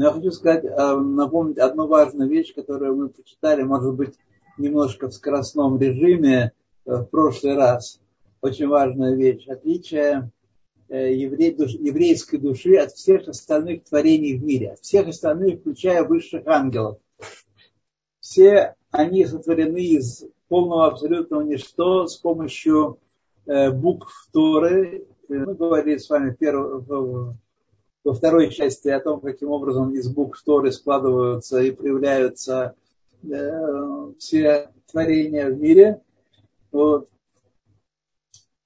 Но я хочу сказать, э, напомнить одну важную вещь, которую мы почитали, может быть, немножко в скоростном режиме э, в прошлый раз. Очень важная вещь. Отличие э, еврей, душ, еврейской души от всех остальных творений в мире. От всех остальных, включая высших ангелов. Все они сотворены из полного абсолютного ничто с помощью букв Торы. Мы говорили с вами в, во второй части о том, каким образом из букв Торы складываются и проявляются э, все творения в мире. Вот.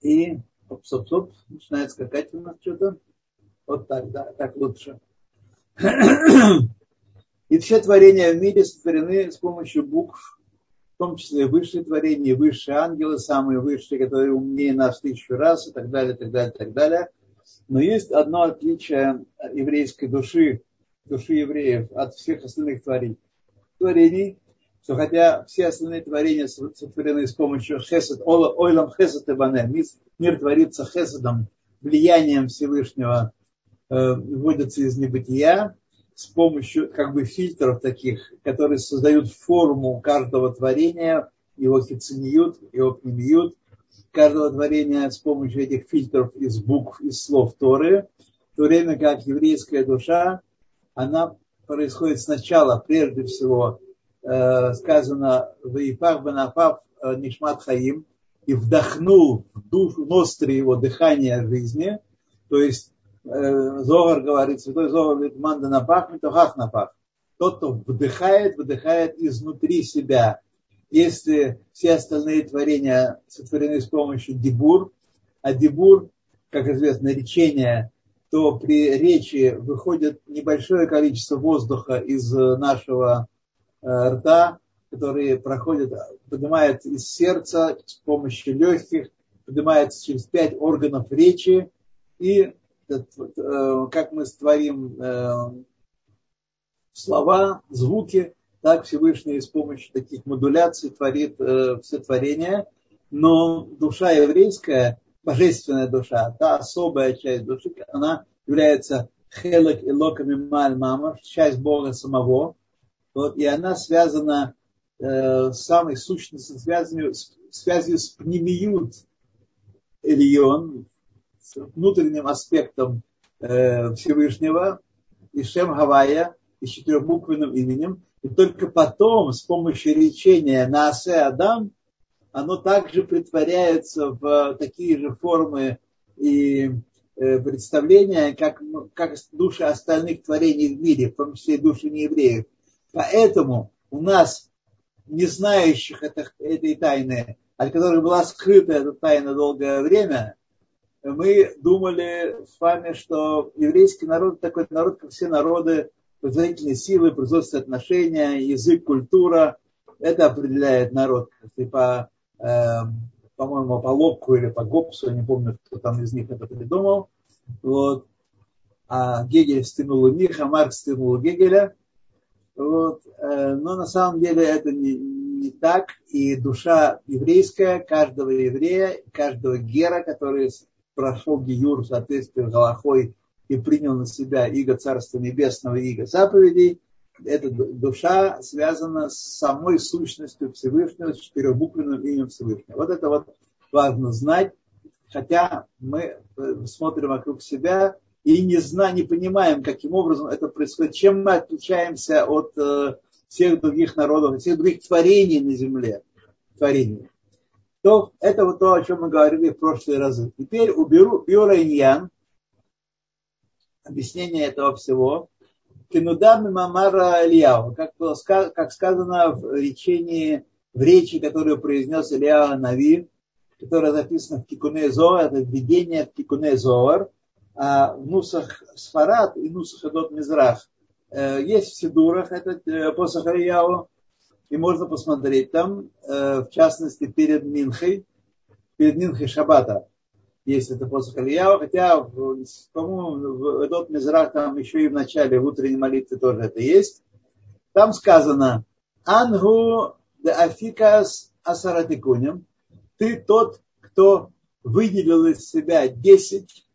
И оп-соп-соп, начинает скакать у нас что-то. Вот так, да, так лучше. И все творения в мире сотворены с помощью букв, в том числе высшие творения, высшие ангелы, самые высшие, которые умнее нас тысячу раз, и так далее, так далее, так далее. Но есть одно отличие еврейской души, души евреев от всех остальных творений. творений что хотя все остальные творения сотворены с помощью хесед, ойлам хесед и мир творится хеседом, влиянием Всевышнего э, из небытия с помощью как бы фильтров таких, которые создают форму каждого творения, его хицениют, его пнемиют, каждого творения с помощью этих фильтров из букв, из слов Торы, в то время как еврейская душа, она происходит сначала, прежде всего, э, сказано в Ифах Банафав э, Нишмат Хаим, и вдохнул в душу, ностри его дыхание жизни, то есть э, Зогар говорит, Святой Зогар говорит, манда напах, то хах напах. Тот, кто вдыхает, выдыхает изнутри себя если все остальные творения сотворены с помощью дебур, а дебур, как известно, речение, то при речи выходит небольшое количество воздуха из нашего э, рта, который проходит, поднимает из сердца с помощью легких, поднимается через пять органов речи, и э, как мы створим э, слова, звуки, так Всевышний с помощью таких модуляций творит э, все творения. Но душа еврейская, божественная душа, та особая часть души, она является хелек и локами маль мама, часть Бога самого. Вот, и она связана э, с самой сущностью, связью, связью с пнемиют Ильон, с внутренним аспектом э, Всевышнего, и Шем Гавая, и с четырехбуквенным именем, и только потом с помощью речения на Асе Адам оно также притворяется в такие же формы и э, представления, как, как души остальных творений в мире, в том числе и души неевреев. Поэтому у нас, не знающих это, этой тайны, от которой была скрыта эта тайна долгое время, мы думали с вами, что еврейский народ такой народ, как все народы производительные силы, производственные отношения, язык, культура. Это определяет народ. И по, э, по-моему, по Лобку или по Гопсу, я не помню, кто там из них это придумал. Вот. А Гегель стянул у них, а Маркс стянул у Гегеля. Вот. Э, но на самом деле это не, не так. И душа еврейская, каждого еврея, каждого гера, который прошел Гиюр в соответствии с Галахой и принял на себя иго Царства Небесного и иго заповедей, эта душа связана с самой сущностью Всевышнего, с четырехбуквенным именем Всевышнего. Вот это вот важно знать, хотя мы э, смотрим вокруг себя и не знаем, не понимаем, каким образом это происходит, чем мы отличаемся от э, всех других народов, всех других творений на земле. Творений. То это вот то, о чем мы говорили в прошлые разы. Теперь уберу Юра Иньян, объяснение этого всего. Кинудам Мамара Ильяу, как, было, как сказано в речении, в речи, которую произнес Ильяу Нави, которая записана в Кикуне Зоар, это введение в Кикуне Зоар, а в Нусах Сфарат и Нусах Эдот Мизрах. Э, есть в Сидурах этот э, посох Ильяу, и можно посмотреть там, э, в частности, перед Минхой, перед Минхой Шабата есть это посох Ильяу, хотя, по-моему, в этот Мизрах там еще и в начале в утренней молитвы тоже это есть. Там сказано, Ангу де афикас асаратикунем, ты тот, кто выделил из себя 10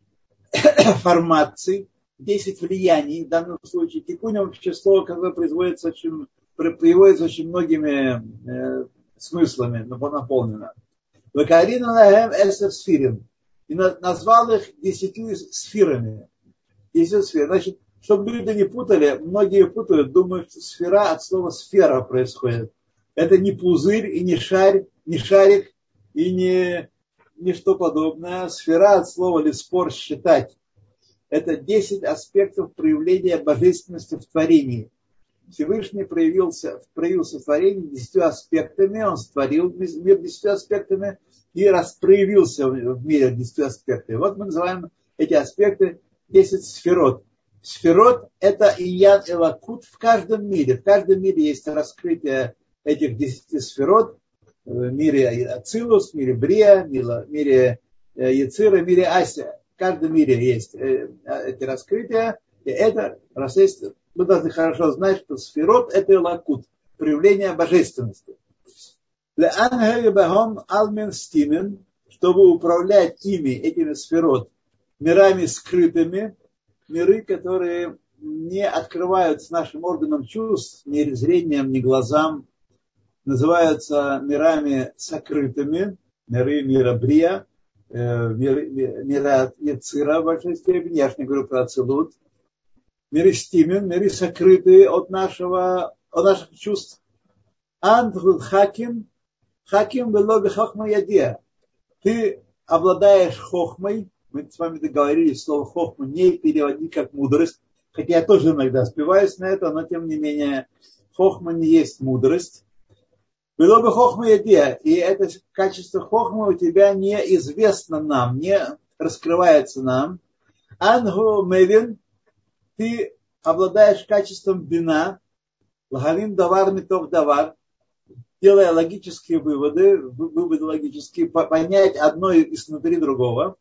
формаций, 10 влияний, в данном случае тикунем число, которое производится очень, приводится очень многими э, смыслами, наполнено. Вакарина Лагем Эсер Сфирин. И назвал их десятью сферами. Десять сфер. Значит, чтобы люди не путали, многие путают, думают, что сфера от слова сфера происходит. Это не пузырь и не шарь, не шарик и не, не что подобное. Сфера от слова лиспор считать. Это 10 аспектов проявления божественности в творении. Всевышний проявился, проявился в творении десятью аспектами, он створил мир десятью аспектами и распроявился в мире десятью аспектами. Вот мы называем эти аспекты 10 сферот. Сферот – это иян элакут в каждом мире. В каждом мире есть раскрытие этих десяти сферот. В мире Ацилус, в мире Брия, в мире э, Яцира, в мире Ася. В каждом мире есть э, эти раскрытия. И это, мы должны хорошо знать, что сферот – это лакут, проявление божественности. Чтобы управлять ими, этими сферот, мирами скрытыми, миры, которые не открываются нашим органам чувств, ни зрением, ни глазам, называются мирами сокрытыми, миры мира Брия, э, мира Яцира в большой степени, я же не говорю про Ацелут, миры стимен, миры сокрытые от нашего, от наших чувств. Андхул хаким, хаким было хохма ядия. Ты обладаешь хохмой, мы с вами договорились, слово хохма не переводить как мудрость, хотя я тоже иногда спиваюсь на это, но тем не менее хохма не есть мудрость. Было бы хохма ядия, и это качество хохма у тебя неизвестно нам, не раскрывается нам. Ангу мевин, ты обладаешь качеством бина, лагалим давар митов давар, делая логические выводы, выводы логические, понять одно изнутри другого.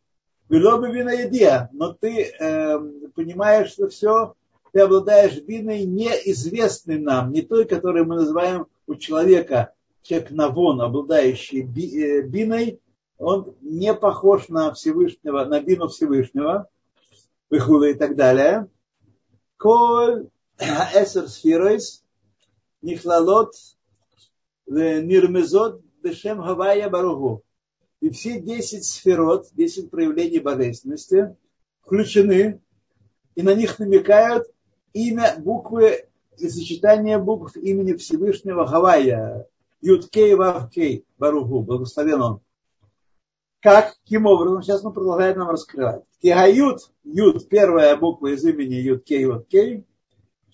Было бы вина едия, но ты э, понимаешь, что все, ты обладаешь биной неизвестной нам, не той, которую мы называем у человека, человек навон, обладающий э, биной, он не похож на Всевышнего, на бину Всевышнего, выхула и так далее. Коль эсер сфиройс нихлалот нирмезот бешем хавая баругу. И все 10 сферот, 10 проявлений божественности включены, и на них намекают имя, буквы и сочетание букв имени Всевышнего Хавая. Юткей Вавкей Баругу, благословен он. Как, каким образом, сейчас он продолжает нам раскрывать. Кигают, Ют, первая буква из имени Ют Кей Вот Кей,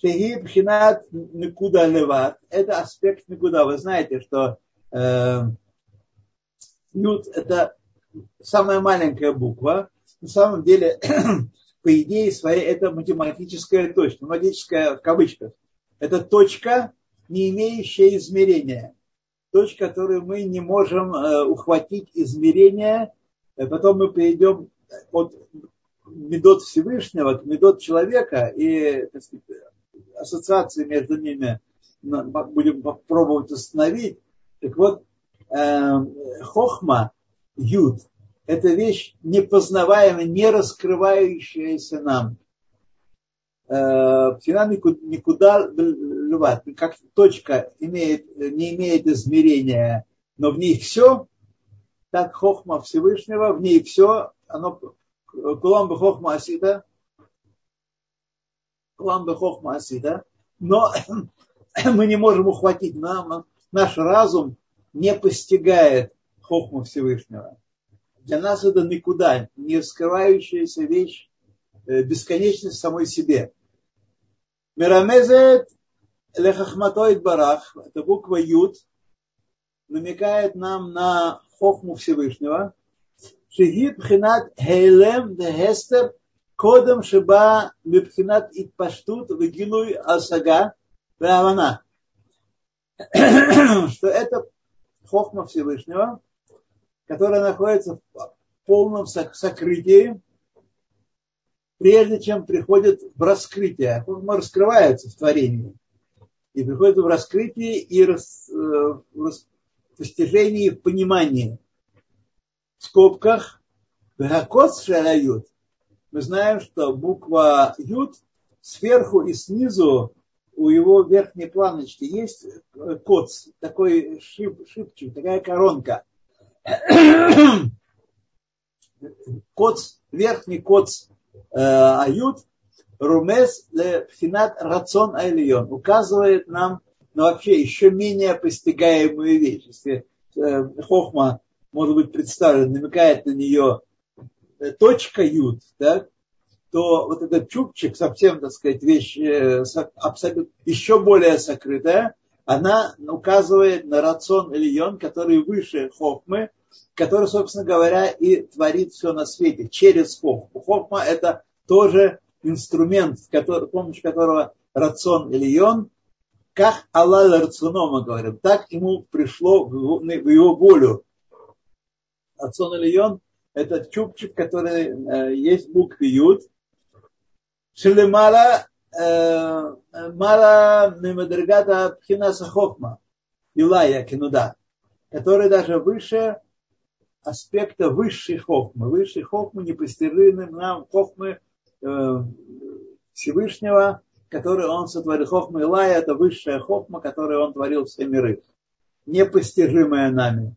Шехи Пхинат Никуда Леват, это аспект Никуда. Вы знаете, что э, Ют это самая маленькая буква. На самом деле, по идее своей, это математическая точка, математическая в кавычках. Это точка, не имеющая измерения. Точка, которую мы не можем э, ухватить измерения. Э, потом мы перейдем от медот Всевышнего к медот человека и сказать, ассоциации между ними будем пробовать установить. Так вот, эм, хохма, юд, это вещь непознаваемая, не раскрывающаяся нам. Фина э, никуда как точка имеет, не имеет измерения, но в ней все, так хохма Всевышнего, в ней все, оно кулам бы хохма асида, кулам бы хохма асида, но мы не можем ухватить, нам, наш разум не постигает хохму Всевышнего. Для нас это никуда, не раскрывающаяся вещь, э, бесконечность самой себе. Мирамезет лехахматоид барах, это буква Юд, намекает нам на хохму Всевышнего, Что это хохма Всевышнего, которая находится в полном сокрытии, прежде чем приходит в раскрытие. Хохма раскрывается в творении. И приходит в раскрытие и э, в постижении, в понимании. В скобках Вахакос шарают. мы знаем, что буква Юд сверху и снизу у его верхней планочки есть коц, такой шип, шипчик, такая коронка. коц, верхний коц э, ают, румес ле пхинат рацион айлион, указывает нам на вообще еще менее постигаемую вещь. Если э, хохма может быть представлена, намекает на нее э, точка ют, так, то вот этот чубчик, совсем, так сказать, вещь э, абсолютно еще более сокрытая, она указывает на рацион Ильон, который выше Хохмы, который, собственно говоря, и творит все на свете через Хохму. Хохма – это тоже инструмент, с помощью которого рацион Ильон, как Аллах Рацино, мы говорим, так ему пришло в его волю. Рацион Ильон – это чубчик, который э, есть букве Юд, Шелемала Мара Мемадригата Пхинаса Хохма, Илая Кинуда, который даже выше аспекта высшей хохмы. Высшей хохмы непостижимым нам хохмы э, Всевышнего, который он сотворил. Хохма Илая – это высшая хохма, которую он творил все миры. Непостижимая нами.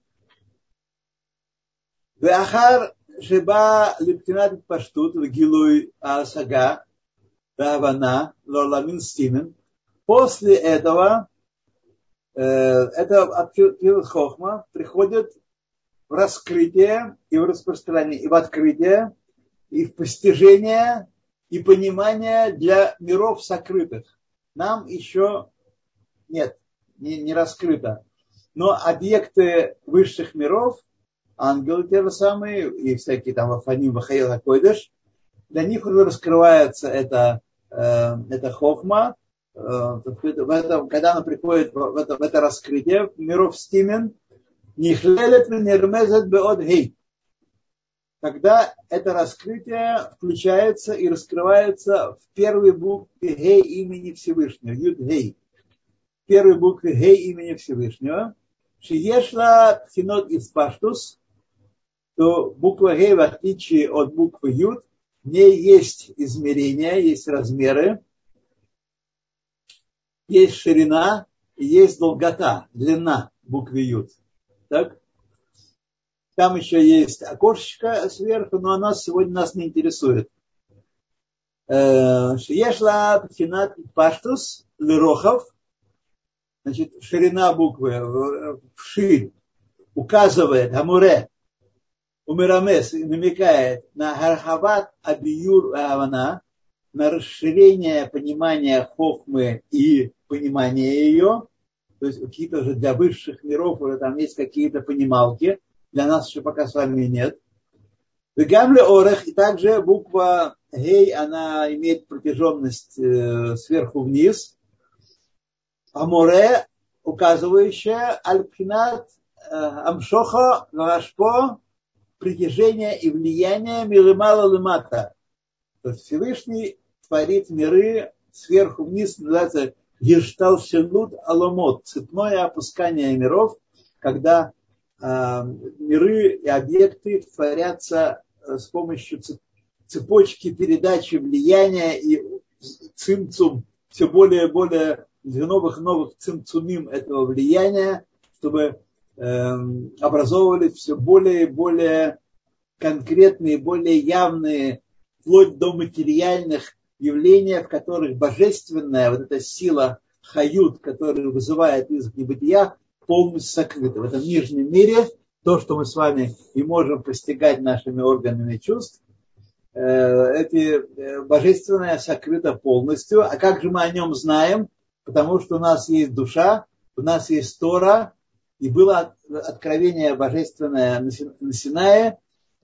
Веахар Шиба Липтинат Паштут Гилуй Асага Равана, Лоламин Стимен. После этого э, это Хохма приходит в раскрытие и в распространение, и в открытие, и в постижение, и понимание для миров сокрытых. Нам еще нет, не, не раскрыто. Но объекты высших миров, ангелы те же самые, и всякие там Афаним, Вахаил, Акойдыш, для них уже раскрывается это это хохма, э, в этом, когда она приходит в это, в это раскрытие миров стимен, нихлелет нермезет беод гей. Тогда это раскрытие включается и раскрывается в первой букве гей имени Всевышнего, Юд гей. В первой букве гей имени Всевышнего. Шиешла из паштус, то буква гей в отличие от буквы Юд в ней есть измерения, есть размеры, есть ширина есть долгота, длина буквы Ют. Так? Там еще есть окошечко сверху, но оно сегодня нас не интересует. Э, Шиешла Пхинат Паштус Лерохов, значит, ширина буквы, вширь, указывает Амуре, Умирамес намекает на Хархават Абиюр Авана, на расширение понимания Хохмы и понимания ее, то есть какие-то же для высших миров уже там есть какие-то понималки, для нас еще пока с вами нет. Гамле Орех, и также буква Гей, она имеет протяженность э, сверху вниз. Аморе, указывающая Альпхинат э, Амшоха Варашпо притяжения и влияния милымала лымата. То есть Всевышний творит миры сверху вниз, называется Ешталшелут Аламот, цепное опускание миров, когда э, миры и объекты творятся э, с помощью цепочки передачи влияния и цимцум, все более и более новых новых цимцумим этого влияния, чтобы образовывались все более и более конкретные, более явные, вплоть до материальных явлений, в которых божественная вот эта сила хают, которая вызывает из небытия, полностью сокрыта. В этом нижнем мире то, что мы с вами и можем постигать нашими органами чувств, э, эти э, божественное сокрыто полностью. А как же мы о нем знаем? Потому что у нас есть душа, у нас есть Тора, и было откровение божественное на Синае,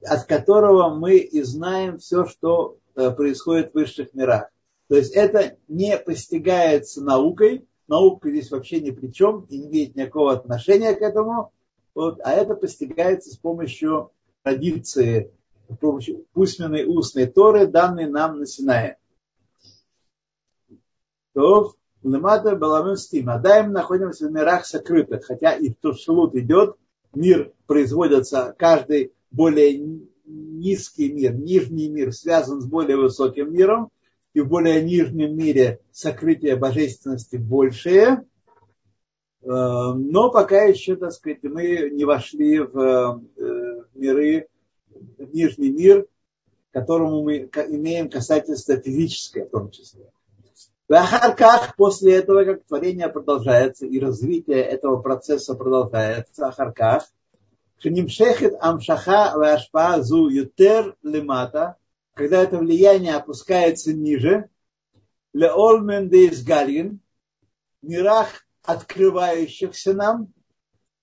от которого мы и знаем все, что э, происходит в высших мирах. То есть это не постигается наукой, наука здесь вообще ни при чем и не имеет никакого отношения к этому, вот, а это постигается с помощью традиции, с помощью письменной устной Торы, данной нам на Синае. То Лемата Баламин Стима. Да, мы находимся в мирах сокрытых, хотя и в Тушелут идет, мир производится каждый более низкий мир, нижний мир связан с более высоким миром, и в более нижнем мире сокрытие божественности большее, э, но пока еще, так сказать, мы не вошли в э, миры, в нижний мир, которому мы имеем касательство физическое в том числе. Ахарках, после этого, как творение продолжается и развитие этого процесса продолжается, Ахарках, Шенимшехет Амшаха Вашпа Зу Ютер Лемата, когда это влияние опускается ниже, Леолмен Дейс Галин, мирах открывающихся нам,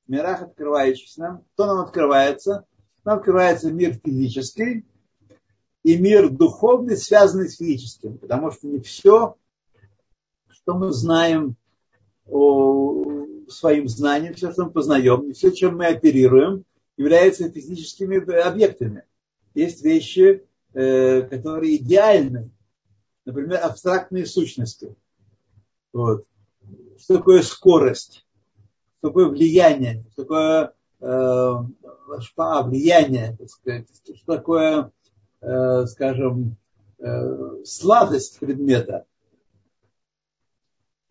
мирах открывающихся нам, кто нам открывается? Нам открывается мир физический и мир духовный, связанный с физическим, потому что не все что мы знаем о своим знанием, все, что мы познаем, не все, чем мы оперируем, является физическими объектами. Есть вещи, э, которые идеальны, например, абстрактные сущности. Вот. Что такое скорость? Что такое влияние? Что такое э, шпа, влияние? Так сказать? Что такое, э, скажем, э, сладость предмета?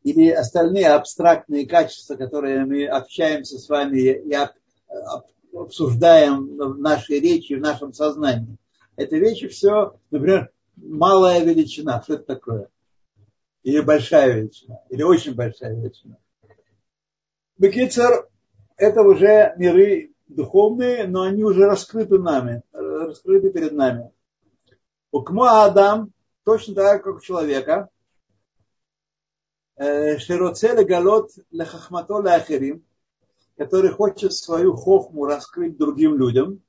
Или остальные абстрактные качества, которые мы общаемся с вами и обсуждаем в нашей речи, в нашем сознании. Это вещи все, например, малая величина. Что это такое? Или большая величина, или очень большая величина. Бекицер – это уже миры духовные, но они уже раскрыты нами, раскрыты перед нами. Укма Адам, точно так, как у человека – Широцеле галот лехахмато ляхерим, который хочет свою хохму раскрыть другим людям.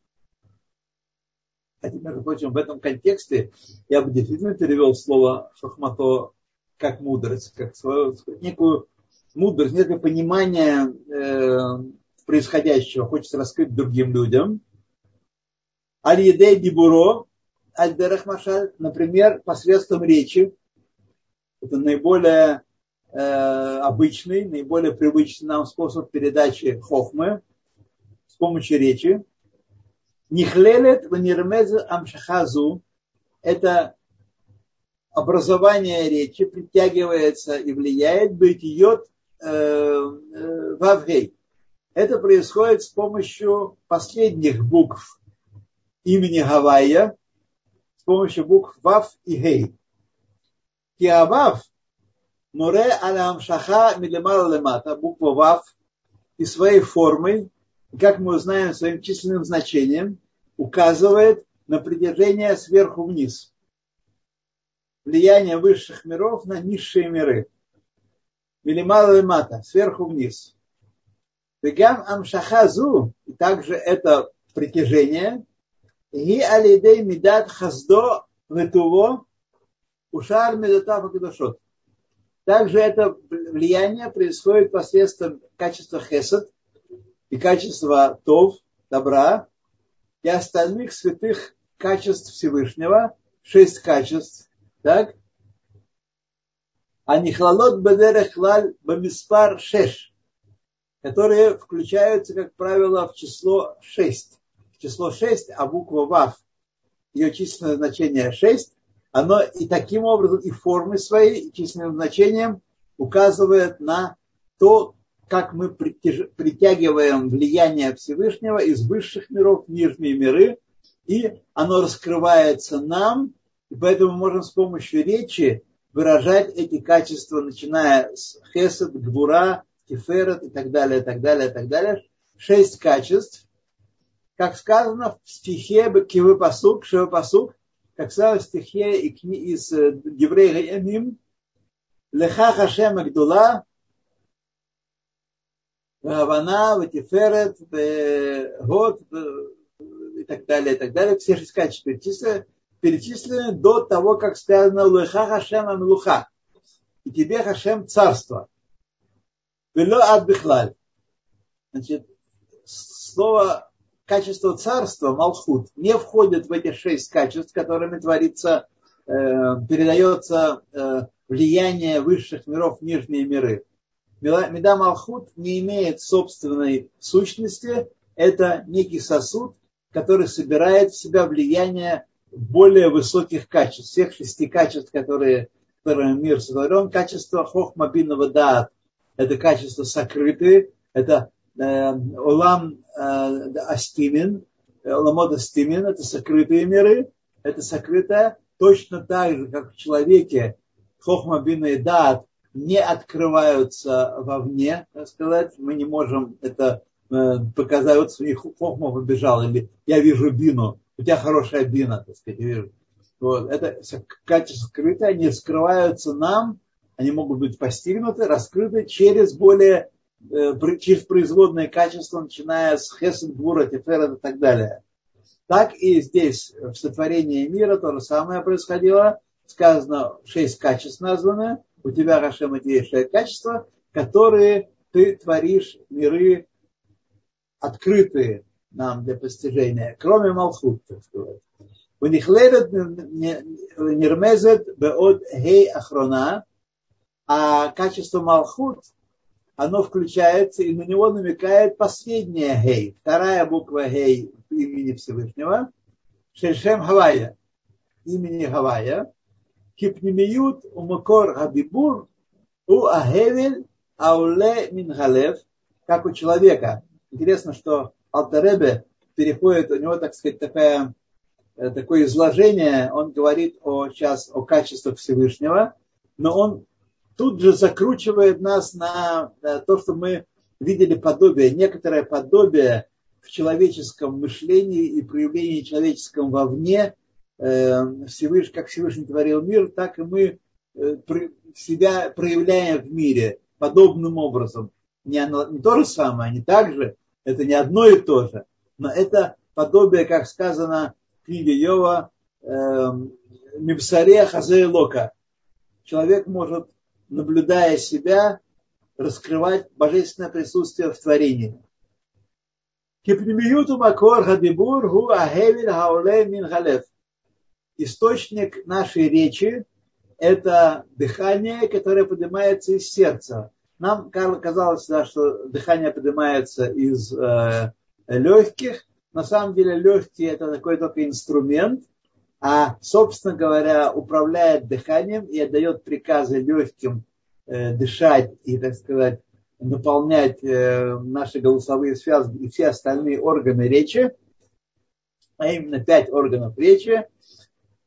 Кстати, между прочим, в этом контексте я бы действительно перевел слово шахмато как мудрость, как свою некую мудрость, некое понимание э, происходящего хочется раскрыть другим людям. Аль-Едей Дибуро, Аль-Дерах Машаль, например, посредством речи. Это наиболее Э, обычный, наиболее привычный нам способ передачи хохмы с помощью речи. Нихлелет ванирмез амшахазу – это образование речи притягивается и влияет быть йод э, э, вавгей. Это происходит с помощью последних букв имени Гавайя, с помощью букв Вав и Гей. Киавав Море алям шаха милемала лемата, буква ВАВ, и своей формой, как мы узнаем своим численным значением, указывает на притяжение сверху вниз. Влияние высших миров на низшие миры. Милимала лемата, сверху вниз. Вегам амшахазу, и также это притяжение, и алидей мидат хаздо ветуво, ушар медотав акадашот. Также это влияние происходит посредством качества хесед и качества тов, добра, и остальных святых качеств Всевышнего, шесть качеств, так? А нихлалот бедерех лаль бамиспар шеш, которые включаются, как правило, в число шесть. В число шесть, а буква ВАВ, ее численное значение шесть, оно и таким образом, и формой своей, и численным значением указывает на то, как мы притягиваем влияние Всевышнего из высших миров в нижние миры, и оно раскрывается нам, и поэтому мы можем с помощью речи выражать эти качества, начиная с хесед, гвура, тиферет и так далее, и так далее, и так далее. Шесть качеств, как сказано в стихе Кивы Пасук, Шевы Пасук, как сказано в стихе из э, Еврея Эмим, Леха Хашем Агдула, Гавана, Ватиферет, Год и так далее, и так далее. Все шесть качеств перечислены, перечислены до того, как сказано Леха Хашем Амлуха. И тебе Хашем царство. Вело ад Значит, слово качество царства, Малхут, не входит в эти шесть качеств, которыми творится, э, передается э, влияние высших миров в нижние миры. Меда Малхут не имеет собственной сущности, это некий сосуд, который собирает в себя влияние более высоких качеств, всех шести качеств, которые, которыми мир сотворен. Качество хохмобильного даат – это качество сокрытые, это э, улам э, астимин, ламод астимин – это сокрытые миры, это сокрытое, точно так же, как в человеке хохмобильный даат не открываются вовне, так сказать, мы не можем это э, показать, вот них хохма побежал, или я вижу бину, у тебя хорошая бина, так сказать, я вижу. Вот, это качество скрытое, они скрываются нам, они могут быть постигнуты, раскрыты через более, э, через производные качества, начиная с хесед, гура, тефера и так далее. Так и здесь в сотворении мира то же самое происходило. Сказано, шесть качеств названы, у тебя, Рашем, эти есть качества, которые ты творишь миры открытые нам для постижения, кроме Малхут, так сказать. У них ледет нермезет беод гей охрона, а качество Малхут, оно включается, и на него намекает последняя гей, вторая буква гей имени Всевышнего, Шельшем Хавая, имени Хавая, кипнемиют умакор хабибур у ахевель ауле мингалев, как у человека. Интересно, что Алтаребе переходит, у него, так сказать, такая, э, такое изложение, он говорит о, сейчас о качествах Всевышнего, но он тут же закручивает нас на то, что мы видели подобие, некоторое подобие в человеческом мышлении и проявлении человеческом вовне, Э, Всевышний, как Всевышний творил мир, так и мы э, себя проявляем в мире подобным образом. Не, не то же самое, не так же, это не одно и то же, но это подобие, как сказано в книге Йова, эм, Мипсаре Хазея Лока. Человек может, наблюдая себя, раскрывать божественное присутствие в творении. Кипнемиюту макор хадибур гу ахевиль хауле мин халев источник нашей речи – это дыхание, которое поднимается из сердца. Нам казалось, да, что дыхание поднимается из э, легких. На самом деле легкие – это такой только инструмент, а, собственно говоря, управляет дыханием и отдает приказы легким э, дышать и, так сказать, наполнять э, наши голосовые связки и все остальные органы речи, а именно пять органов речи –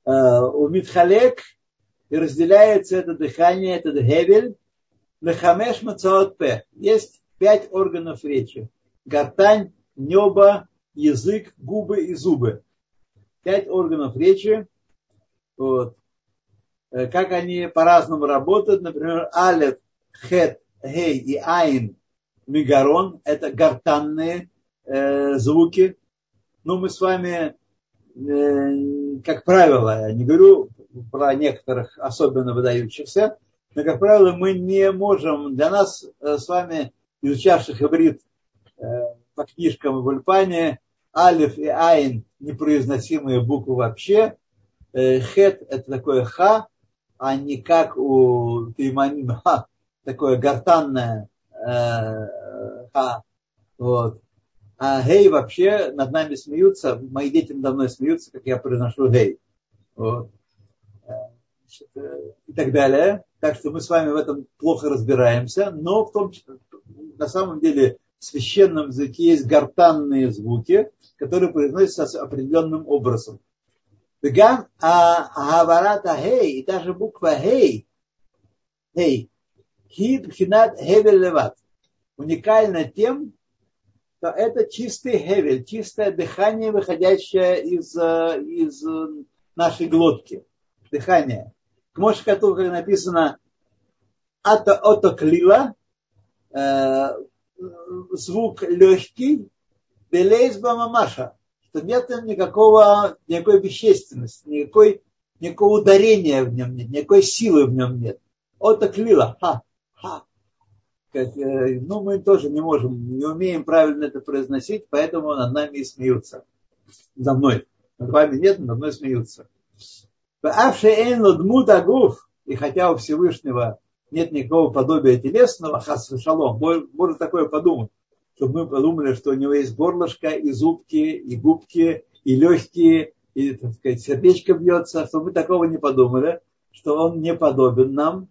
Э, у Митхалек и разделяется это дыхание, этот гевель, лехамеш мацаот. Есть пять органов речи. Гортань, небо, язык, губы и зубы. Пять органов речи. Вот. Э, как они по-разному работают. Например, алет, хет, гей и айн, мигарон. Это гортанные э, звуки. Ну, мы с вами Э, как правило, я не говорю про некоторых особенно выдающихся, но, как правило, мы не можем, для нас э, с вами, изучавших иврит э, по книжкам в Ульпане, алиф и айн непроизносимые буквы вообще, хет это такое ха, а не как у Тейманим ха, такое гортанное ха. Вот. А гей вообще над нами смеются, мои дети надо мной смеются, как я произношу гей. Вот. И так далее. Так что мы с вами в этом плохо разбираемся, но в том, на самом деле священном языке есть гортанные звуки, которые произносятся определенным образом. Вегам Гаварата Хей, и даже буква Хей, Хей, Хид Хинат Хевель Леват, уникальна тем, то это чистый хевель, чистое дыхание, выходящее из, э, из э, нашей глотки. Дыхание. К Мошкату, как написано, ата ото клила, э, звук легкий, белейзба мамаша, что нет никакого, никакой вещественности, никакой, никакого ударения в нем нет, никакой силы в нем нет. Ото клила, ха, ха, как, э, ну, мы тоже не можем, не умеем правильно это произносить, поэтому над нами и смеются. За мной. Над вами нет, над мной смеются. И хотя у Всевышнего нет никакого подобия телесного, хас шалом, может такое подумать. чтобы мы подумали, что у него есть горлышко, и зубки, и губки, и легкие, и, так сказать, сердечко бьется, чтобы мы такого не подумали, что он не подобен нам.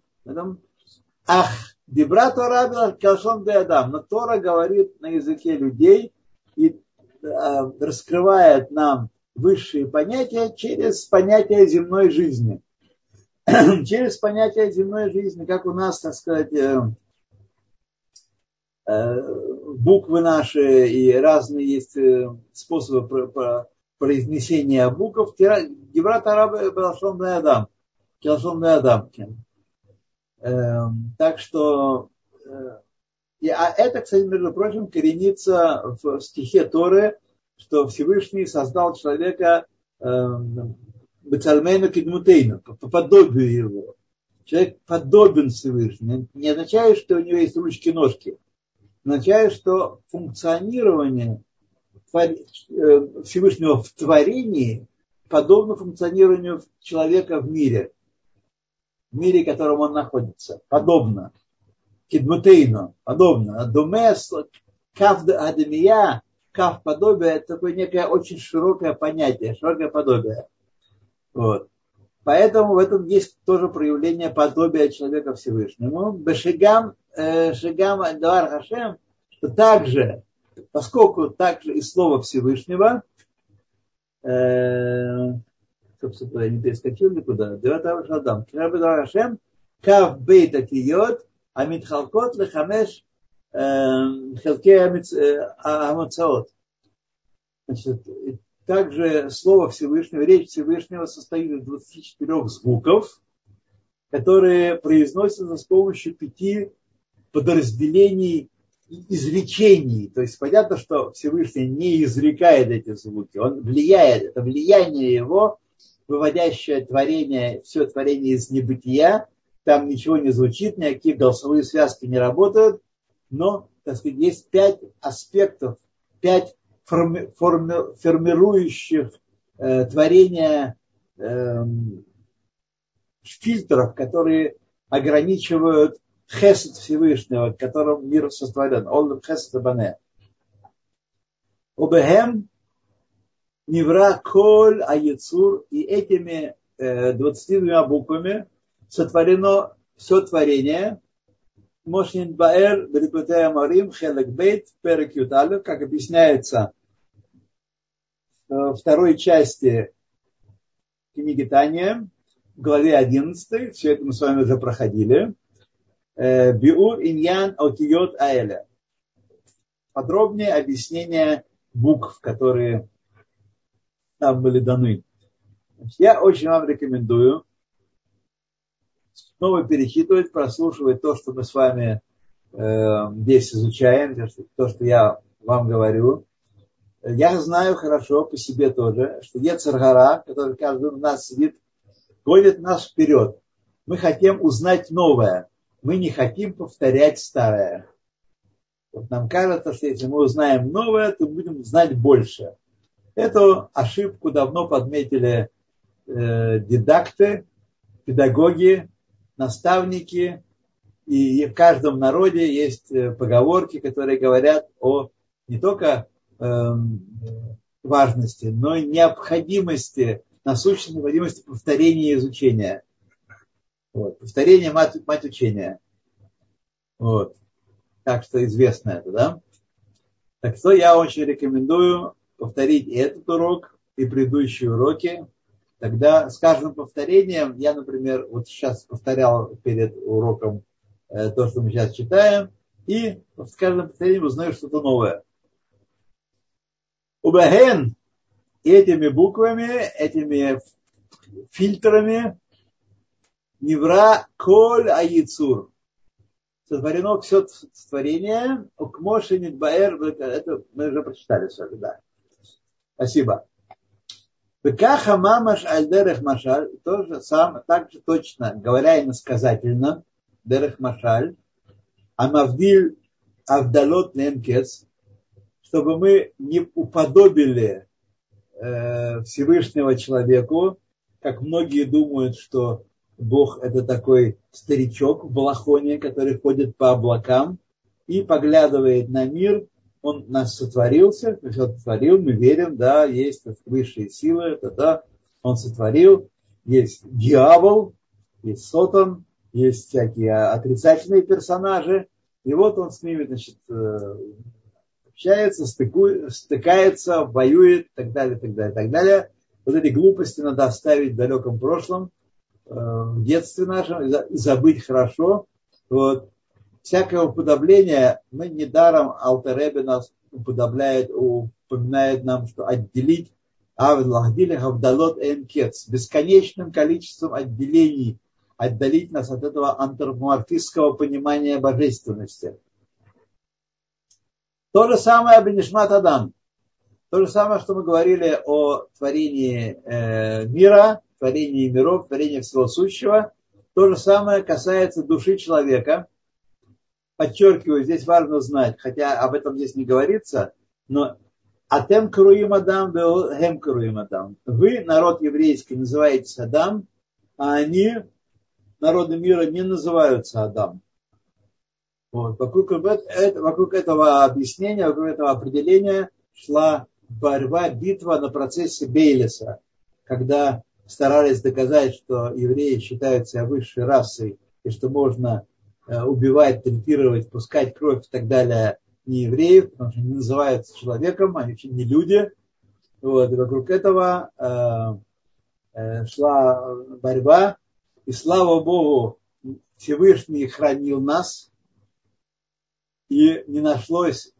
Ах, Дебра Тора Калшон де Адам. Но Тора говорит на языке людей и э, раскрывает нам высшие понятия через понятие земной жизни. через понятие земной жизни, как у нас, так сказать, э, э, буквы наши и разные есть способы произнесения букв. Гибрат Араба Балашон де Адам. Калшон де Адам. Эм, так что, э, и, а это, кстати, между прочим, коренится в стихе Торы, что Всевышний создал человека эм, Бецальмейну Кедмутейну, по подобию его. Человек подобен Всевышнему. Не означает, что у него есть ручки-ножки. Означает, что функционирование э, Всевышнего в творении подобно функционированию человека в мире в мире, в котором он находится. Подобно. Кидмутейну. Подобно. Думес, кав адемия, кав подобие, это такое некое очень широкое понятие, широкое подобие. Вот. Поэтому в этом есть тоже проявление подобия человека Всевышнему. Бешигам, э, шигам Дуар Хашем, что также, поскольку также и слово Всевышнего, э, собственно, я не перескочил никуда. Девятый Шадам. Кирабы Рашем, Кав Бейт Атиот, Амитхалкот Лехамеш Хелке Амацаот. Значит, также слово Всевышнего, речь Всевышнего состоит из 24 звуков, которые произносятся с помощью пяти подразделений изречений. То есть понятно, что Всевышний не изрекает эти звуки, он влияет, это влияние его выводящее творение, все творение из небытия, там ничего не звучит, никакие голосовые связки не работают, но, так сказать, есть пять аспектов, пять форми, форми, формирующих э, творения э, фильтров, которые ограничивают хесед Всевышнего, которым мир сотворен. Он хесед бане. Обехем Невра Коль Аяцур, и этими э, 22 буквами сотворено все творение. Мошнин Баэр, Берекутея Марим, Хелек Бейт, Перек Юталю, как объясняется в второй части книги Тания, в главе 11, все это мы с вами уже проходили. Биур иньян отиот аэля. Подробнее объяснение букв, которые нам были даны. Я очень вам рекомендую снова перечитывать, прослушивать то, что мы с вами э, здесь изучаем, то, что я вам говорю. Я знаю хорошо по себе тоже, что Ецаргара, который каждый из нас сидит, гонит нас вперед. Мы хотим узнать новое. Мы не хотим повторять старое. Вот нам кажется, что если мы узнаем новое, то будем знать больше. Эту ошибку давно подметили э, дидакты, педагоги, наставники. И в каждом народе есть э, поговорки, которые говорят о не только э, важности, но и необходимости, насущной необходимости повторения изучения. Вот. Повторение мать, мать учения. Вот. Так что известно это, да? Так что я очень рекомендую повторить этот урок и предыдущие уроки, тогда с каждым повторением, я, например, вот сейчас повторял перед уроком э, то, что мы сейчас читаем, и с каждым повторением узнаю что-то новое. Убахен этими буквами, этими фильтрами Невра Коль Аяцур. Сотворено все творение. Укмоши Мидбаэр. Это мы уже прочитали вами, да. Спасибо. Бекаха мамаш аль дерех машаль, тоже сам, так же точно, говоря иносказательно, дерех машаль, амавдиль авдалот немкес, чтобы мы не уподобили э, Всевышнего человеку, как многие думают, что Бог это такой старичок в балахоне, который ходит по облакам и поглядывает на мир Он нас сотворился, сотворил, мы верим, да, есть высшие силы, это да, он сотворил, есть дьявол, есть сотан, есть всякие отрицательные персонажи, и вот он с ними, значит, э, общается, стыкует, стыкается, воюет, так далее, так далее, так далее. Вот эти глупости надо оставить в далеком прошлом, э, в детстве нашем, забыть хорошо. Вот. Всякое уподобление, мы недаром Алтеребе нас уподобляет, упоминает нам, что отделить Авдалот Энкец, бесконечным количеством отделений, отдалить нас от этого антропоморфистского понимания божественности. То же самое Бенишмат Адам. То же самое, что мы говорили о творении э, мира, творении миров, творении всего сущего. То же самое касается души человека. Подчеркиваю, здесь важно знать, хотя об этом здесь не говорится, но Атем Круим Адам, Хем Круим Адам. Вы, народ еврейский, называетесь Адам, а они, народы мира, не называются Адам. Вот. Вокруг, вокруг этого объяснения, вокруг этого определения шла борьба, битва на процессе Бейлиса, когда старались доказать, что евреи считают себя высшей расой, и что можно убивать, третировать, пускать кровь и так далее не евреев, потому что не называются человеком, они вообще не люди. Вот. И вокруг этого э, э, шла борьба. И слава Богу, Всевышний хранил нас, и не нашлось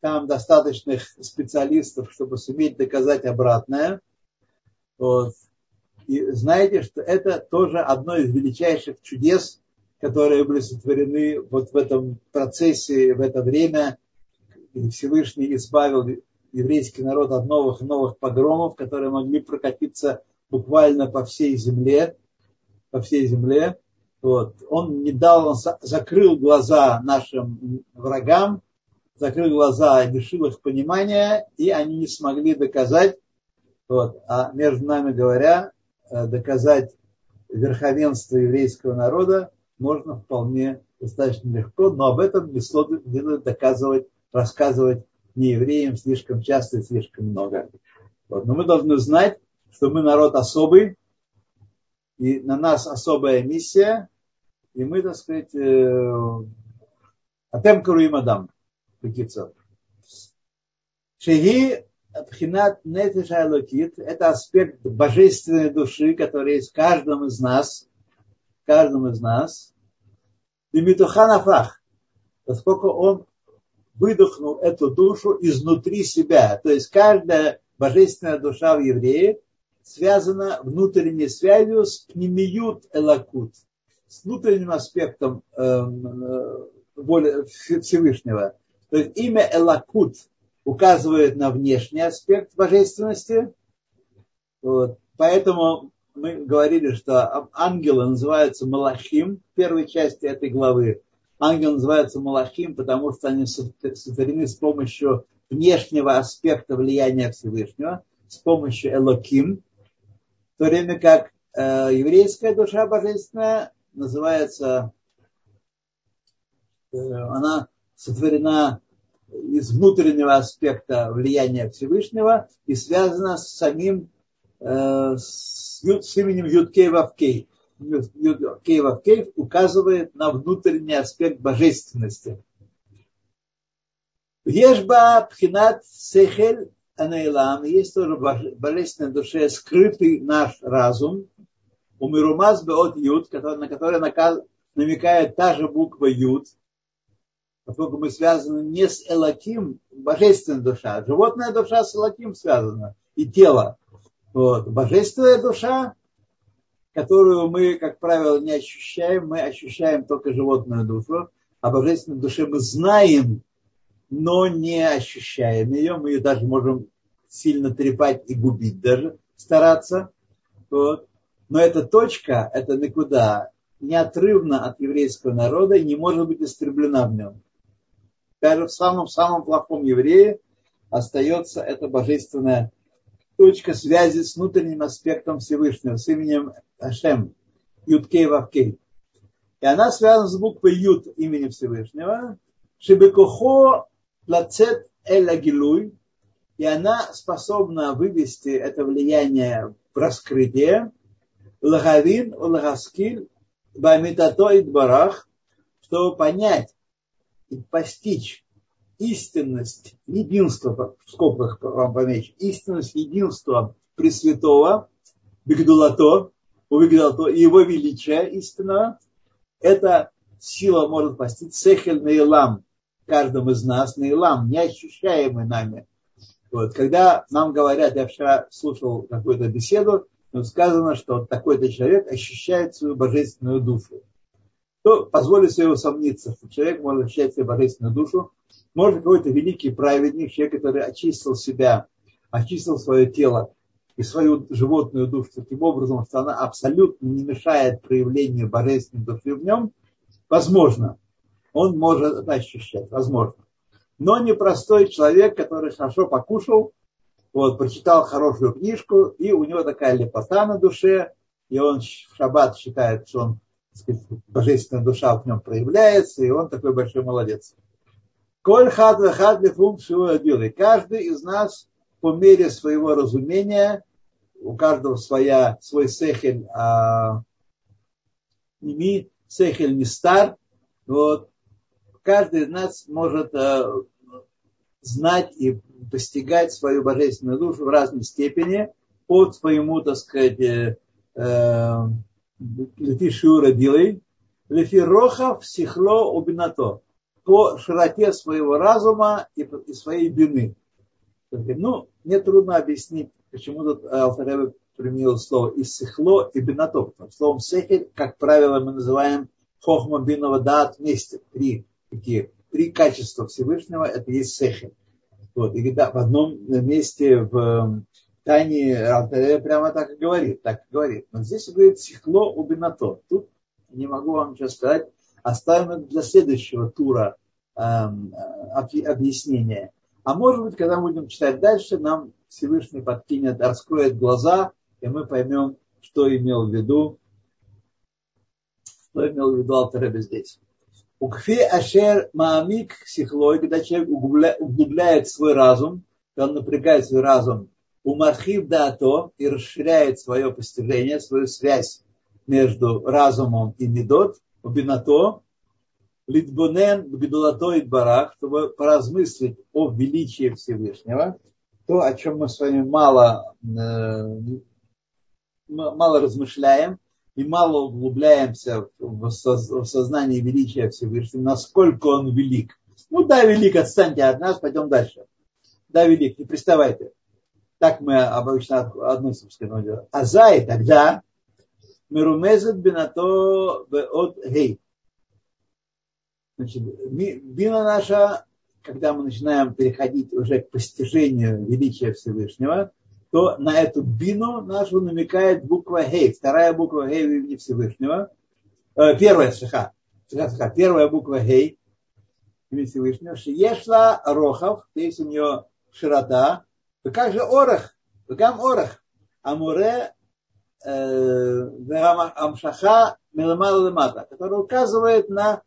там достаточных специалистов, чтобы суметь доказать обратное. Вот. И знаете, что это тоже одно из величайших чудес, которые были сотворены вот в этом процессе, в это время. И Всевышний избавил еврейский народ от новых и новых погромов, которые могли прокатиться буквально по всей земле, по всей земле. Вот. Он не дал, он закрыл глаза нашим врагам, закрыл глаза, лишил их понимания, и они не смогли доказать, вот, а между нами говоря, э, доказать верховенство еврейского народа можно вполне достаточно легко, но об этом не следует доказывать, рассказывать не евреям слишком часто и слишком много. Вот. Но мы должны знать, что мы народ особый, и на нас особая миссия, и мы, так сказать, Атем Каруим Адам, Бекицов. Шеги Пхинат Нефиша Алокит – это аспект божественной души, который есть в каждом из нас, в каждом из нас. И Митуханафах, поскольку он выдохнул эту душу изнутри себя. То есть каждая божественная душа в еврее связана внутренней связью с пнемиют элакут, с внутренним аспектом эм, э, воли Всевышнего. То есть имя Элакут указывает на внешний аспект божественности. Вот. Поэтому мы говорили, что ангелы называются Малахим в первой части этой главы. Ангелы называются Малахим, потому что они сотворены с помощью внешнего аспекта влияния Всевышнего, с помощью Элоким, в то время как э, еврейская душа божественная называется, э, она сотворена из внутреннего аспекта влияния Всевышнего и связана с самим с, с именем Юдкей Вавкей. Юдкей Вавкей указывает на внутренний аспект божественности. Ешба Пхинат Сехель Анейлам, есть тоже в божественной душе скрытый наш разум, у Беот Юд, на который намекает та же буква Юд, поскольку мы связаны не с Элаким, божественная душа, животная душа с Элаким связана, и тело. Вот. Божественная душа, которую мы, как правило, не ощущаем, мы ощущаем только животную душу, а божественной душе мы знаем, но не ощущаем ее, мы ее даже можем сильно трепать и губить даже, стараться. Вот. Но эта точка, это никуда, неотрывно от еврейского народа и не может быть истреблена в нем. Даже в самом-самом плохом еврее остается эта божественная точка связи с внутренним аспектом Всевышнего, с именем Ашем, Юткей Вавкей. И она связана с буквой Ют имени Всевышнего. Шибекохо лацет гилуй, и она способна вывести это влияние в раскрытие, лагавин, лагаскиль, бамитато и барах, чтобы понять и постичь истинность единства, в скобках вам помечу, истинность единства Пресвятого, Бигдулато, у Бигдулато, и его величия истинного, эта сила может постичь сехель наилам, каждому из нас, наилам, неощущаемый нами. Вот, когда нам говорят, я вчера слушал какую-то беседу, сказано, что такой-то человек ощущает свою божественную душу. То позволит себе усомниться, что человек может ощущать свою божественную душу. Может какой-то великий праведник, человек, который очистил себя, очистил свое тело и свою животную душу таким образом, что она абсолютно не мешает проявлению божественной души в нем, возможно, он может это ощущать, возможно. Но непростой человек, который хорошо покушал, вот, прочитал хорошую книжку, и у него такая лепота на душе, и он в шаббат считает, что он, сказать, божественная душа в нем проявляется, и он такой большой молодец. Коль хат хат лифум белый. Каждый из нас по мере своего разумения, у каждого своя, свой сехель, а, ими, сехель не стар, вот, каждый из нас может а, знать и постигать свою божественную душу в разной степени по своему, так сказать, э, э, лефи шиура дилей, лефи роха всехло убинато, по широте своего разума и, своей бины. Ну, мне трудно объяснить, почему тут Алтаревы применил слово «иссехло» и «бинато». Словом «сехель», как правило, мы называем «хохма бинова дат» вместе. Три такие три качества Всевышнего, это есть сехель. Вот, и да, в одном месте в эм, Тайне Алтаре прямо так и говорит, так и говорит. Но здесь говорит сихло убинато. Тут не могу вам ничего сказать. Оставим это для следующего тура эм, объяснения. А может быть, когда мы будем читать дальше, нам Всевышний подкинет, раскроет глаза, и мы поймем, что имел в виду, что имел в виду Алтаребе здесь. Укфи ашер маамик сихлой, когда человек углубляет свой разум, он напрягает свой разум, у мархив дато и расширяет свое постижение, свою связь между разумом и медот, бинато, литбонен бгдулато и барах, чтобы поразмыслить о величии Всевышнего, то, о чем мы с вами мало, э, мало размышляем, и мало углубляемся в сознание величия Всевышнего, насколько он велик. Ну да, велик, отстаньте от нас, пойдем дальше. Да, велик, не приставайте. Так мы обычно относимся к этому делу. А зай тогда Мерумезет бинато от гей. Значит, бина наша, когда мы начинаем переходить уже к постижению величия Всевышнего, то на эту бину нашу намекает буква Хей, вторая буква Хей в имени Всевышнего. Э, первая, шиха, первая буква Хей в имени Всевышнего. Шиешла Рохов, есть у нее широта. Как же Орах? Гам Орах. Амуре Амшаха Меламала Лемата, который указывает на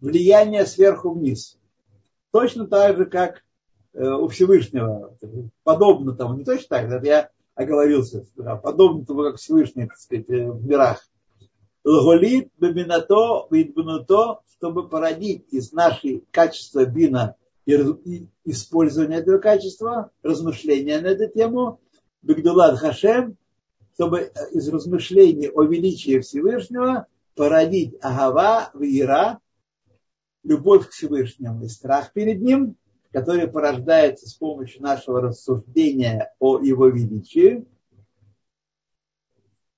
влияние сверху вниз. Точно так же, как Э, у Всевышнего. Подобно тому, не точно так, это я оговорился, подобно тому, как Всевышний, так сказать, э, в мирах. Лаголит, беминато, видбунуто, чтобы породить из нашей качества бина и использования этого качества, размышления на эту тему, Бигдулад Хашем, чтобы э, из размышлений о величии Всевышнего породить агава, вира, любовь к Всевышнему и страх перед ним – который порождается с помощью нашего рассуждения о его величии,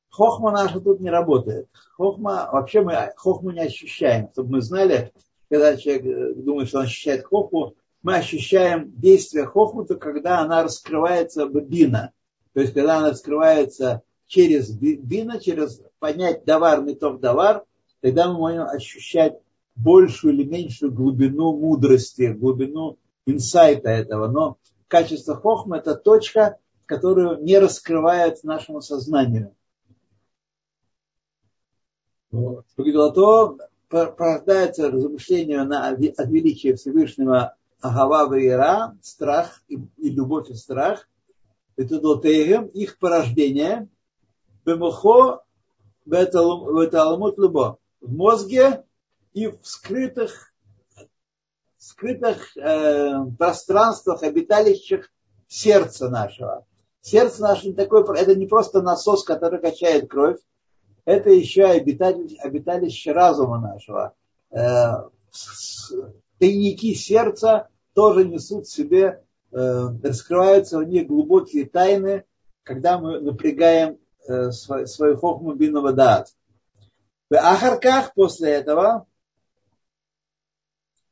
хохма наша тут не работает. Хохма, вообще мы хохму не ощущаем. Чтобы мы знали, когда человек э, думает, что он ощущает хохму, мы ощущаем действие хохмута, когда она раскрывается в бина. То есть, когда она раскрывается через бина, через понять давар, метов давар, тогда мы можем ощущать большую или меньшую глубину мудрости, глубину инсайта этого, но качество хохма – это точка, которую не раскрывает нашему сознанию. То порождается размышление на, от величия Всевышнего Агава Вейра, страх и, и любовь и страх, Ветудотеем, их порождение, Бемухо, Веталамут Любо, в мозге и в скрытых, скрытых э, пространствах, обиталищах сердца нашего. Сердце наше не такое, это не просто насос, который качает кровь, это еще обиталище, обиталище разума нашего. Э, тайники сердца тоже несут в себе, э, раскрываются в них глубокие тайны, когда мы напрягаем свою хохму бинного даат. В Ахарках после этого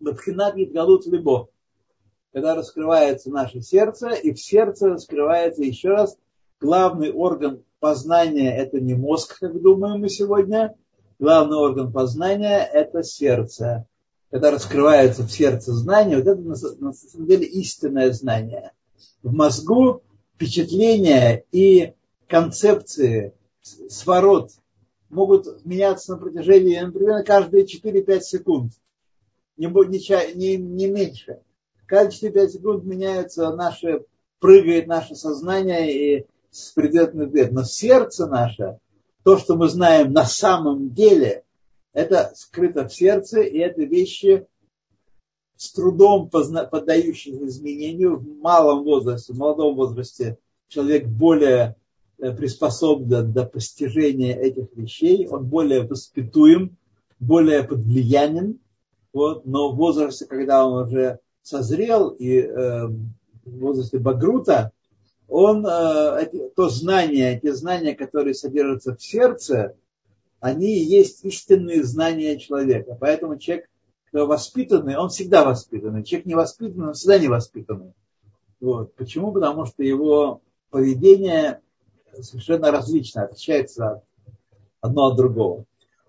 Бабхинат Гитгалут Либо, когда раскрывается наше сердце, и в сердце раскрывается еще раз главный орган познания – это не мозг, как думаем мы сегодня, главный орган познания – это сердце. Когда раскрывается в сердце знание, вот это на самом деле истинное знание. В мозгу впечатления и концепции, сворот могут меняться на протяжении, например, каждые 4-5 секунд. Не, не, не, меньше. Каждые 4-5 секунд меняется наше, прыгает наше сознание и с предметным ответом. Но сердце наше, то, что мы знаем на самом деле, это скрыто в сердце, и это вещи с трудом поддающиеся изменению в малом возрасте, в молодом возрасте человек более приспособлен до постижения этих вещей, он более воспитуем, более под влиянием, вот, но в возрасте, когда он уже созрел и э, в возрасте Багрута, он, э, то знание, те знания, которые содержатся в сердце, они и есть истинные знания человека. Поэтому человек воспитанный, он всегда воспитанный. Человек невоспитанный, он всегда невоспитанный. Вот. Почему? Потому что его поведение совершенно различно, отличается одно от другого.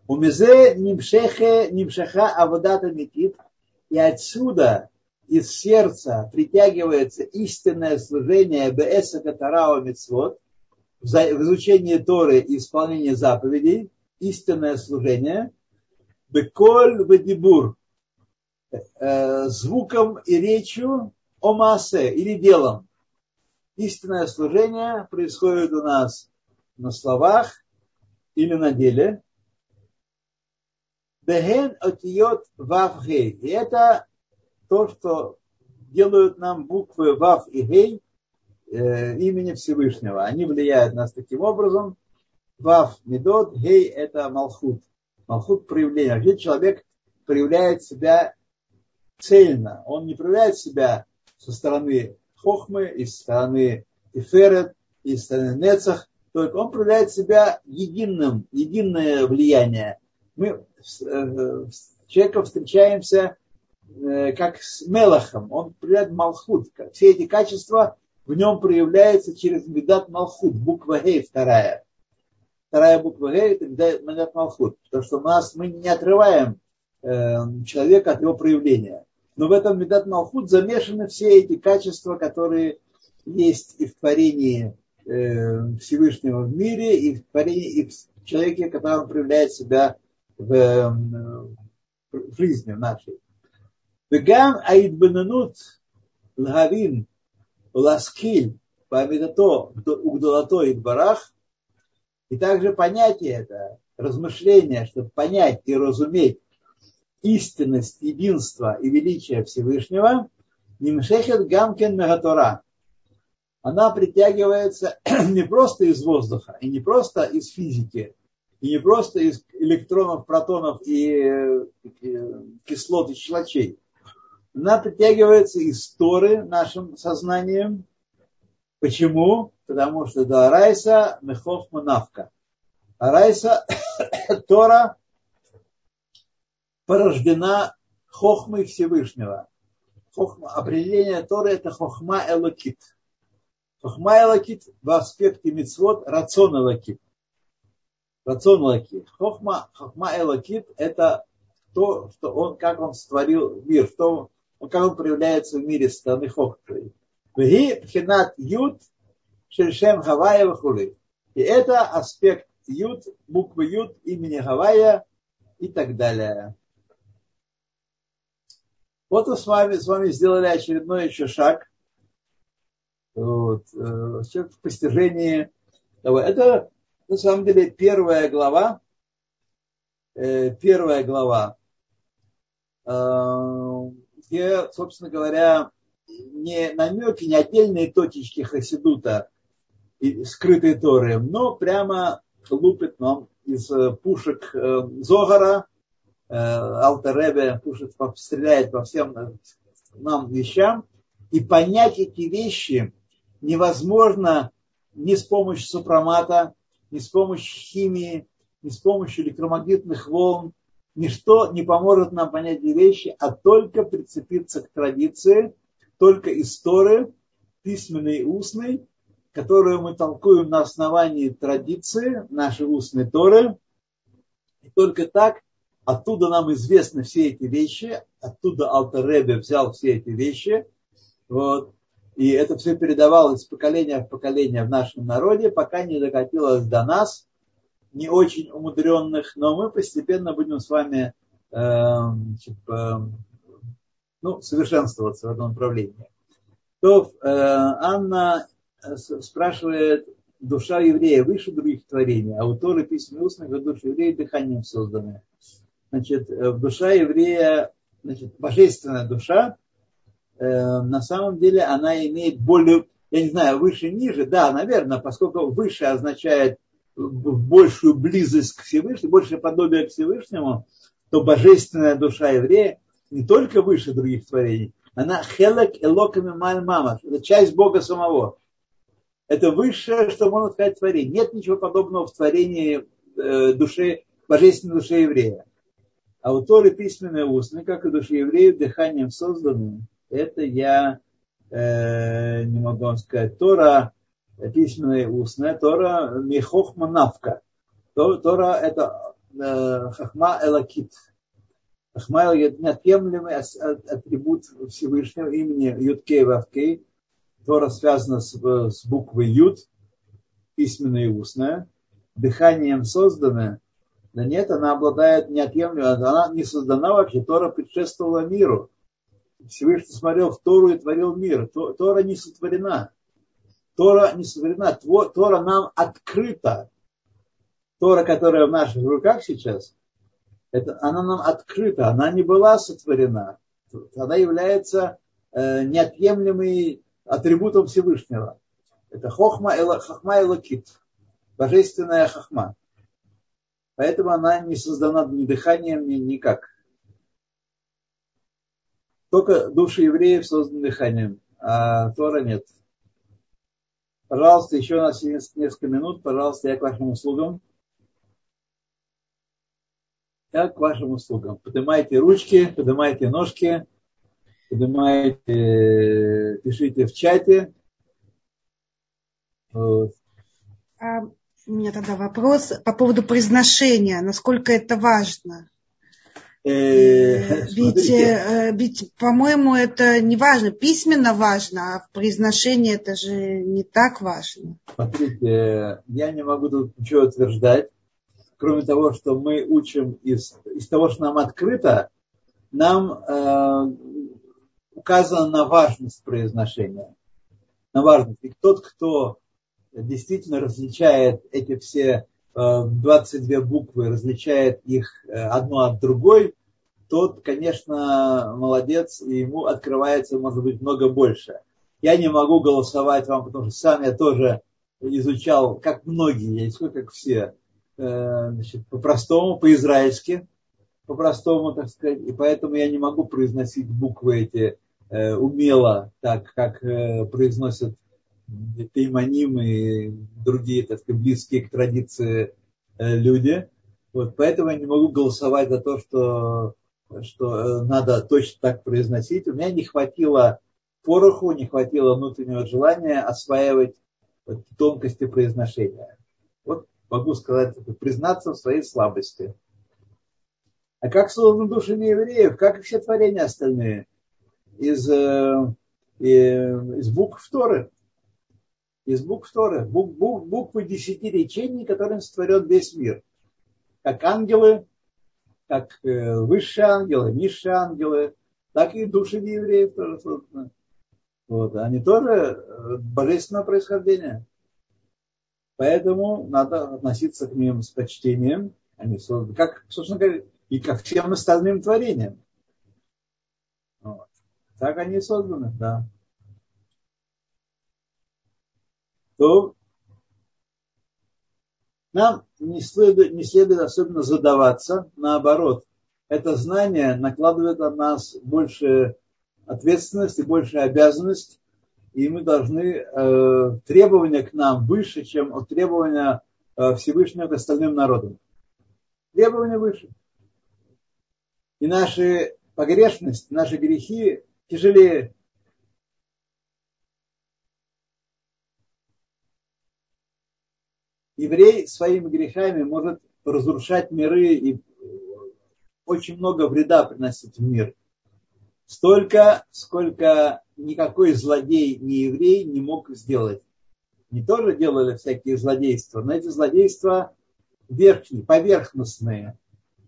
У мизе нимшехе нимшеха аводата метит. И отсюда из сердца притягивается истинное служение Беэса Катарао Мицвод, в изучении Торы и исполнении заповедей, истинное служение, Беколь Вадибур, э, звуком и речью Омасе или делом. Истинное служение происходит у нас на словах или на деле. Бехен отиот вавгей. И это то, что делают нам буквы Вав и Гей э, имени Всевышнего. Они влияют на нас таким образом. Вав Медот, Гей это Малхут. Малхут проявление. Вообще человек проявляет себя цельно. Он не проявляет себя со стороны Хохмы, и со стороны Тиферет, и со стороны Нецах. Только он проявляет себя единым, единое влияние. Мы с э, человеком встречаемся Э, как с Мелахом, он проявляет Малхут. Все эти качества в нем проявляются через Медат Малхут, буква Гей вторая. Вторая буква Гей это Медат Малхут. Потому что нас, мы не отрываем э, человека от его проявления. Но в этом Медат Малхут замешаны все эти качества, которые есть и в творении э, Всевышнего в мире, и в творении, и в человеке, который проявляет себя в, в жизни нашей. וגם ההתבוננות להבין ולהשכיל בעמידתו וגדולתו יתברך, и также понятие это, размышление, чтобы понять и разуметь истинность, единства и величия Всевышнего, Нимшехет Гамкен Мегатора. Она притягивается не просто из воздуха, и не просто из физики, и не просто из электронов, протонов и кислот и щелочей, она притягивается из Торы нашим сознанием. Почему? Потому что до Арайса Мехов Манавка. Арайса Тора порождена Хохмой Всевышнего. Хохма, определение Торы это Хохма Элокит. Хохма Элокит в аспекте мицвод рацион Элокит. Рацион Элокит. Хохма, Хохма Элокит это то, что он, как он створил мир, что как он проявляется в мире стороны Хохтры. Вги пхинат ют шельшем Хавая вахулы. И это аспект ют, буквы ют имени Хавая и так далее. Вот мы с вами, с вами сделали очередной еще шаг. Вот, э, в постижении. Это на самом деле первая глава, э, первая глава, э, где, собственно говоря, не намеки, не отдельные точечки Хасидута, скрытые Торы, но прямо лупит нам из пушек Зогара, Алтаребе пушит, стреляет по всем нам вещам, и понять эти вещи невозможно ни с помощью супромата, ни с помощью химии, ни с помощью электромагнитных волн. Ничто не поможет нам понять эти вещи, а только прицепиться к традиции, только истории, письменной и устной, которую мы толкуем на основании традиции, нашей устной Торы. И только так оттуда нам известны все эти вещи, оттуда Алтаребе взял все эти вещи. Вот. И это все передавалось из поколения в поколение в нашем народе, пока не докатилось до нас, не очень умудренных, но мы постепенно будем с вами э, э, ну, совершенствоваться в этом направлении. То э, Анна э, спрашивает, душа еврея выше других творений, а Торы письма устных душа еврея дыханием созданы. Значит, э, душа еврея, значит, божественная душа, Э, на самом деле она имеет более, я не знаю, выше, ниже, да, наверное, поскольку выше означает большую близость к Всевышнему, большее подобие к Всевышнему, то божественная душа еврея не только выше других творений, она хелек элоками маль мама, это часть Бога самого. Это высшее, что можно сказать творение. Нет ничего подобного в творении э, души, божественной души еврея. А у Торы письменные устные, как и души евреев, дыханием созданные это я э, не могу вам сказать. Тора письменная устная, Тора михохма навка. Тора это э, хахма элакит. Хахма это неотъемлемый атрибут Всевышнего имени Юткей Вавкей. Тора связана с, с буквой Ют, письменная и устная. Дыханием созданная. Да нет, она обладает неотъемлемым, она не создана вообще, Тора предшествовала миру. Всевышний смотрел в Тору и творил мир. Тора не сотворена. Тора не сотворена. Тора нам открыта. Тора, которая в наших руках сейчас, это, она нам открыта. Она не была сотворена. Она является э, неотъемлемым атрибутом Всевышнего. Это хохма, эла, хохма и лакит. Божественная хохма. Поэтому она не создана ни дыханием, ни никак. Только души евреев созданы дыханием, а Тора нет. Пожалуйста, еще у нас есть несколько минут. Пожалуйста, я к вашим услугам. Я к вашим услугам. Поднимайте ручки, поднимайте ножки, поднимайте, пишите в чате. Вот. У меня тогда вопрос по поводу произношения. Насколько это важно? Э, э, ведь, э, ведь, по-моему, это не важно. Письменно важно, а в произношении это же не так важно. Смотрите, я не могу тут ничего утверждать, кроме того, что мы учим из, из того, что нам открыто, нам э, указано на важность произношения. На важность. И тот, кто действительно различает эти все 22 э, буквы, различает их э, одну от другой, тот, конечно, молодец, и ему открывается, может быть, много больше. Я не могу голосовать вам, потому что сам я тоже изучал, как многие, я сколько, как все, э, значит, по-простому, по-израильски, по-простому, так сказать, и поэтому я не могу произносить буквы эти умело, так как произносят Тейманим и другие, так сказать, близкие к традиции э, люди. Вот, поэтому я не могу голосовать за то, что, что э, надо точно так произносить. У меня не хватило пороху, не хватило внутреннего желания осваивать тонкости произношения. Вот могу сказать, признаться в своей слабости. А как созданы души неевреев? Как и все творения остальные? Из, э, из букв Торы из букв Торы, бук, бук, буквы десяти речений, которым створен весь мир. Как ангелы, как э, высшие ангелы, низшие ангелы, так и души евреев тоже созданы. Вот, они тоже э, божественного происхождения. Поэтому надо относиться к ним с почтением. Они созданы, как, собственно говоря, и ко всем остальным творениям. Вот. Так они созданы, да. То нам не следует, не следует особенно задаваться, наоборот, это знание накладывает на нас больше ответственность и больше обязанность, и мы должны э, требования к нам выше, чем требования э, Всевышнего к остальным народам. Требования выше. И наши погрешность, наши грехи тяжелее. Еврей своими грехами может разрушать миры и очень много вреда приносить в мир. Столько, сколько никакой злодей, не еврей не мог сделать. Не тоже делали всякие злодейства, но эти злодейства верхние, поверхностные.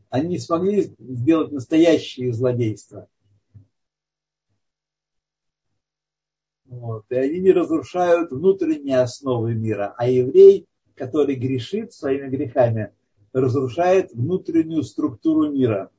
Они не смогли сделать настоящие злодейства. Вот. И они не разрушают внутренние основы мира. А еврей, который грешит своими грехами, разрушает внутреннюю структуру мира.